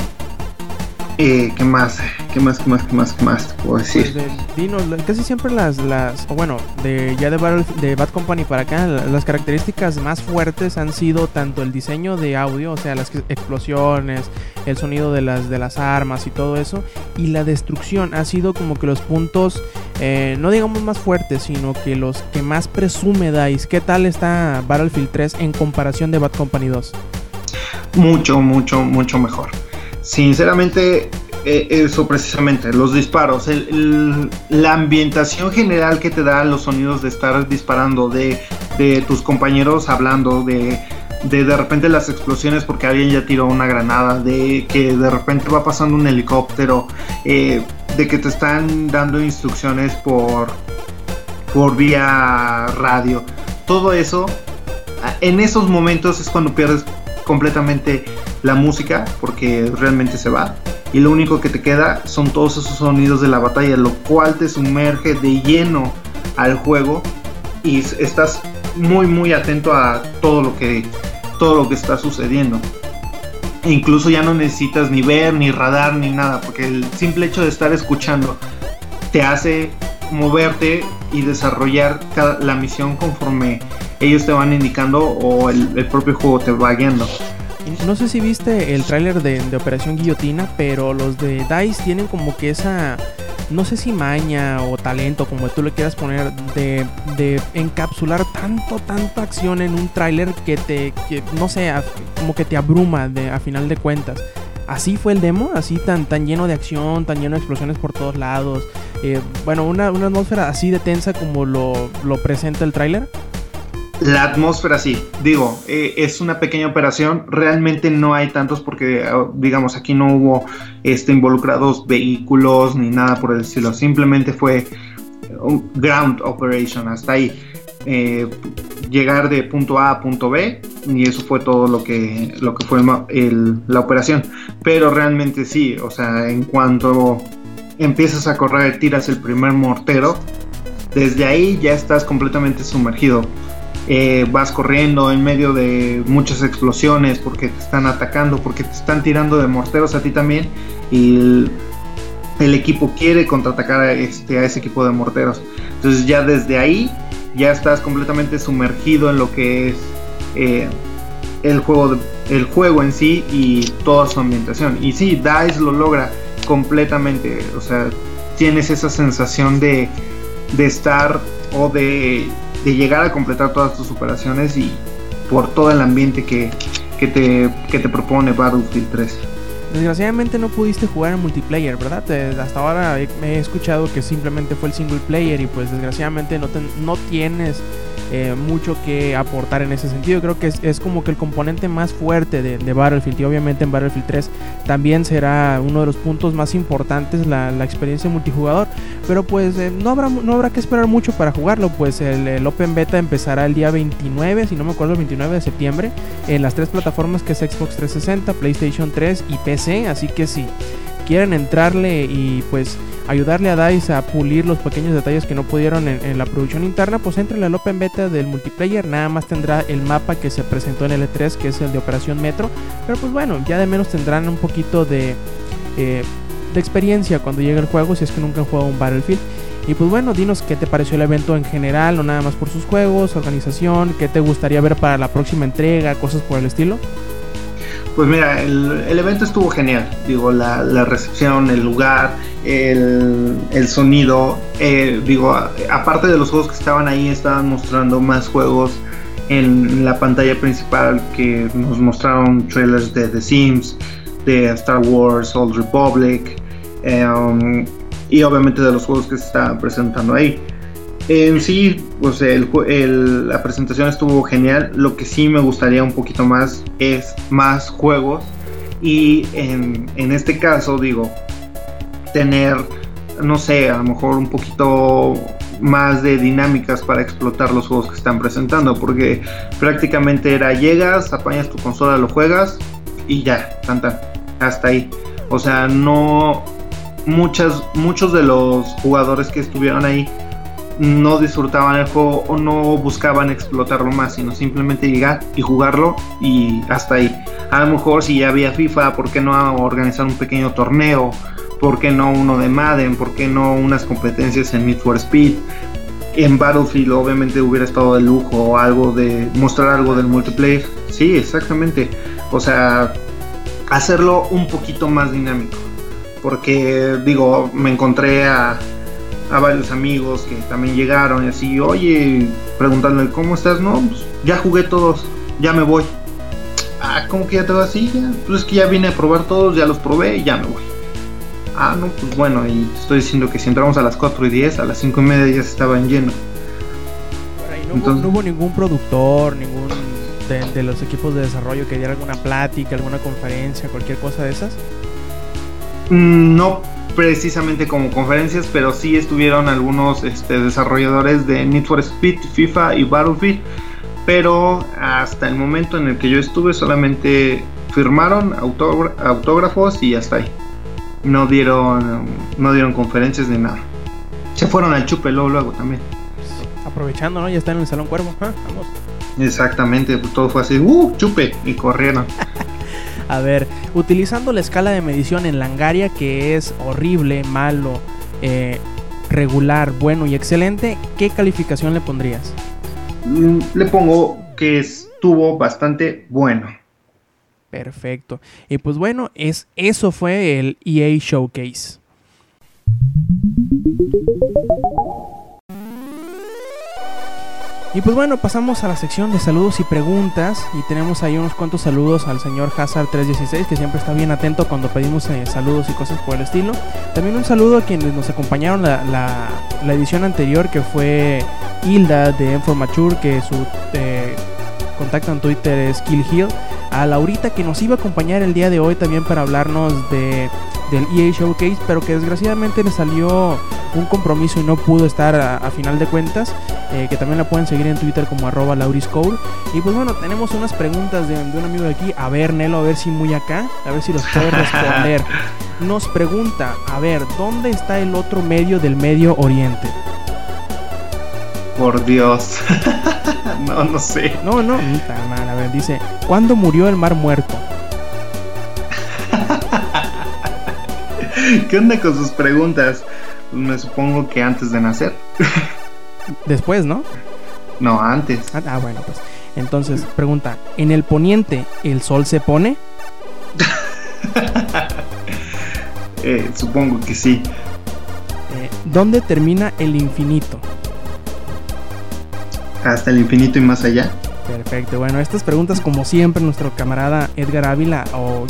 Eh, ¿Qué más? ¿Qué más, qué más, qué más, qué más te puedo decir? Pues casi siempre las, las, bueno, de ya de, de Bad Company para acá, las características más fuertes han sido tanto el diseño de audio, o sea, las explosiones, el sonido de las, de las armas y todo eso, y la destrucción ha sido como que los puntos, eh, no digamos más fuertes, sino que los que más presume DICE. ¿Qué tal está Battlefield 3 en comparación de Bad Company 2? Mucho, mucho, mucho mejor. Sinceramente, eh, eso precisamente, los disparos, la ambientación general que te da los sonidos de estar disparando, de, tus compañeros hablando, de, de repente las explosiones porque alguien ya tiró una granada, de que de repente va pasando un helicóptero, eh, de que te están dando instrucciones por, por vía radio. Todo eso, en esos momentos es cuando pierdes completamente la música porque realmente se va y lo único que te queda son todos esos sonidos de la batalla, lo cual te sumerge de lleno al juego y estás muy muy atento a todo lo que todo lo que está sucediendo. E incluso ya no necesitas ni ver ni radar ni nada, porque el simple hecho de estar escuchando te hace moverte y desarrollar la misión conforme ellos te van indicando o el, el propio juego te va guiando. No sé si viste el tráiler de, Operación Guillotina, pero los de DICE tienen como que esa, no sé si maña o talento, como tú le quieras poner, de, encapsular tanto, tanta acción en un tráiler que te, no sé, como que te abruma de, a final de cuentas. Así fue el demo, así tan, tan lleno de acción, tan lleno de explosiones por todos lados. Eh, bueno, una, atmósfera así de tensa como lo, lo presenta el tráiler. La atmósfera sí, digo, eh, es una pequeña operación, realmente no hay tantos porque, ah, digamos, aquí no hubo este, involucrados vehículos ni nada por el estilo, simplemente fue un ground operation hasta ahí. Eh, llegar de punto A a punto B y eso fue todo lo que, lo que fue la operación. Pero realmente sí, o sea, en cuanto empiezas a correr, tiras el primer mortero, desde ahí ya estás completamente sumergido eh, vas corriendo en medio de muchas explosiones porque te están atacando, porque te están tirando de morteros a ti también y el, equipo quiere contraatacar a, este, a ese equipo de morteros. Entonces ya desde ahí ya estás completamente sumergido en lo que es eh, el, juego el juego en sí y toda su ambientación. Y sí, DICE lo logra completamente, o sea, tienes esa sensación de, de estar o de de llegar a completar todas tus operaciones y por todo el ambiente que, que, te, que te propone Battlefield 3. Desgraciadamente no pudiste jugar en multiplayer, ¿verdad? hasta ahora he, escuchado que simplemente fue el single player y pues desgraciadamente no, no tienes eh, mucho que aportar en ese sentido. Creo que es, como que el componente más fuerte de, Battlefield y obviamente en Battlefield 3 también será uno de los puntos más importantes la, experiencia multijugador. Pero pues eh, no, habrá, no habrá que esperar mucho para jugarlo, pues el, Open Beta empezará el día 29, si no me acuerdo, el 29 de septiembre en las tres plataformas que es Xbox 360, PlayStation 3 y PC. Así que si quieren entrarle y pues ayudarle a DICE a pulir los pequeños detalles que no pudieron en, la producción interna, pues entre al Open Beta del multiplayer, nada más tendrá el mapa que se presentó en el E3, que es el de Operación Metro, pero pues bueno, ya de menos tendrán un poquito de, eh, de experiencia cuando llegue el juego, si es que nunca han jugado un Battlefield. Y pues bueno, dinos qué te pareció el evento en general, o nada más por sus juegos, organización, qué te gustaría ver para la próxima entrega, cosas por el estilo. Pues mira, el, evento estuvo genial. Digo, la, recepción, el lugar, el, sonido. Eh, digo, aparte de los juegos que estaban ahí, estaban mostrando más juegos en la pantalla principal que nos mostraron trailers de The Sims, de Star Wars, Old Republic. Em, y obviamente de los juegos que se estaban presentando ahí. En sí, pues el, la presentación estuvo genial. Lo que sí me gustaría un poquito más es más juegos. Y en, este caso, digo, tener, no sé, a lo mejor un poquito más de dinámicas para explotar los juegos que están presentando, porque prácticamente era llegas, apañas tu consola, lo juegas y ya, tanta, hasta ahí. O sea, no muchas, muchos de los jugadores que estuvieron ahí no disfrutaban el juego o no buscaban explotarlo más, sino simplemente llegar y jugarlo y hasta ahí. A lo mejor si ya había FIFA, ¿por qué no organizar un pequeño torneo? ¿Por qué no uno de Madden? ¿Por qué no unas competencias en Need for Speed? En Battlefield obviamente hubiera estado de lujo o algo de mostrar algo del multiplayer. Sí, exactamente. O sea, hacerlo un poquito más dinámico. Porque digo, me encontré a, a varios amigos que también llegaron y así, oye, preguntándole, ¿cómo estás? No, pues ya jugué todos, ya me voy. Ah, ¿cómo que ya te vas así? Pues es que ya vine a probar todos, ya los probé y ya me voy. Ah, no, pues bueno, y estoy diciendo que si entramos a las 4 y 10, a las 5 y media ya se estaba en lleno. no, Entonces, hubo, no hubo ningún productor, ningún de, de, los equipos de desarrollo que diera alguna plática, alguna conferencia, cualquier cosa de esas. No precisamente como conferencias, pero sí estuvieron algunos este, desarrolladores de Need for Speed, FIFA y Battlefield. Pero hasta el momento en el que yo estuve solamente firmaron autógrafos y hasta ahí. No dieron, no dieron conferencias ni nada. Se fueron al chupe luego, luego también. Aprovechando, ¿no? Ya están en el Salón Cuervo. Ah, vamos. Exactamente, pues todo fue así, ¡uh! Chupe y corrieron. A ver, utilizando la escala de medición en Langaria, que es horrible, malo, eh, regular, bueno y excelente, ¿qué calificación le pondrías? Mm, le pongo que estuvo bastante bueno. Perfecto. Y pues bueno, es, eso fue el EA Showcase. Y pues bueno, pasamos a la sección de saludos y preguntas. Y tenemos ahí unos cuantos saludos al señor Hazard316, que siempre está bien atento cuando pedimos eh, saludos y cosas por el estilo. También un saludo a quienes nos acompañaron la, la, edición anterior, que fue Hilda de Mature, que su eh, contacto en Twitter es Kill Hill. A Laurita, que nos iba a acompañar el día de hoy también para hablarnos de del EA Showcase, pero que desgraciadamente le salió un compromiso y no pudo estar a, a final de cuentas, eh, que también la pueden seguir en Twitter como arroba lauriscole. Y pues bueno, tenemos unas preguntas de, de, un amigo de aquí, a ver Nelo, a ver si muy acá, a ver si los puede responder. Nos pregunta, a ver, ¿dónde está el otro medio del Medio Oriente? Por Dios. no, no sé. No, no, mal, a ver, dice, ¿cuándo murió el Mar Muerto? ¿Qué onda con sus preguntas? Pues me supongo que antes de nacer. Después, ¿no? No, antes. Ah, ah, bueno, pues. Entonces, pregunta, ¿en el poniente el sol se pone? eh, supongo que sí. Eh, ¿Dónde termina el infinito? Hasta el infinito y más allá. Perfecto, bueno, estas preguntas como siempre nuestro camarada Edgar Ávila o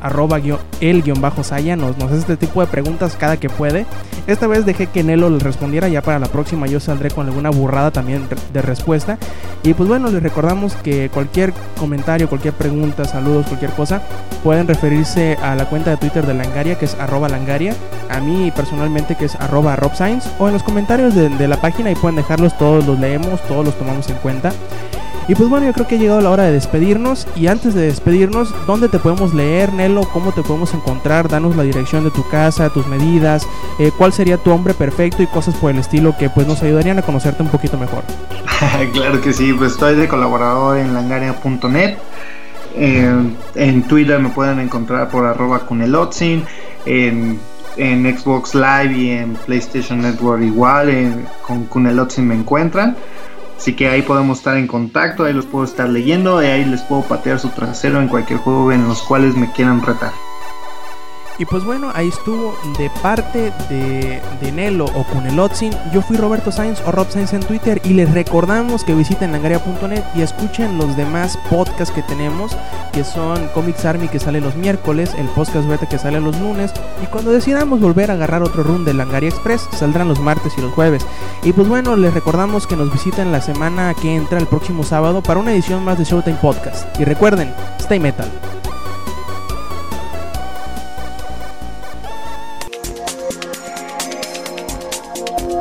arroba el guion bajo saya nos, hace este tipo de preguntas cada que puede. Esta vez dejé que Nelo le respondiera, ya para la próxima yo saldré con alguna burrada también de respuesta. Y pues bueno, les recordamos que cualquier comentario, cualquier pregunta, saludos, cualquier cosa, pueden referirse a la cuenta de Twitter de Langaria, que es arroba Langaria, a mí personalmente que es arroba RobScience, o en los comentarios de, de la página y pueden dejarlos, todos los leemos, todos los tomamos en cuenta. Y pues bueno, yo creo que ha llegado la hora de despedirnos. Y antes de despedirnos, ¿dónde te podemos leer, Nelo? ¿Cómo te podemos encontrar? Danos la dirección de tu casa, tus medidas, eh, cuál sería tu hombre perfecto y cosas por el estilo que pues nos ayudarían a conocerte un poquito mejor. claro que sí, pues estoy de colaborador en langaria.net. Eh, en Twitter me pueden encontrar por arroba cunelotzin. En, Xbox Live y en PlayStation Network igual, en, con Cunelotzin me encuentran. Así que ahí podemos estar en contacto, ahí los puedo estar leyendo y ahí les puedo patear su trasero en cualquier juego en los cuales me quieran retar. Y pues bueno, ahí estuvo de parte de, de Nelo o Cunelotzin. Yo fui Roberto Sainz o Rob Sainz en Twitter y les recordamos que visiten langaria.net y escuchen los demás podcasts que tenemos, que son Comics Army que sale los miércoles, el podcast beta que sale los lunes y cuando decidamos volver a agarrar otro run de Langaria Express saldrán los martes y los jueves. Y pues bueno, les recordamos que nos visiten la semana que entra el próximo sábado para una edición más de Showtime Podcast. Y recuerden, stay metal.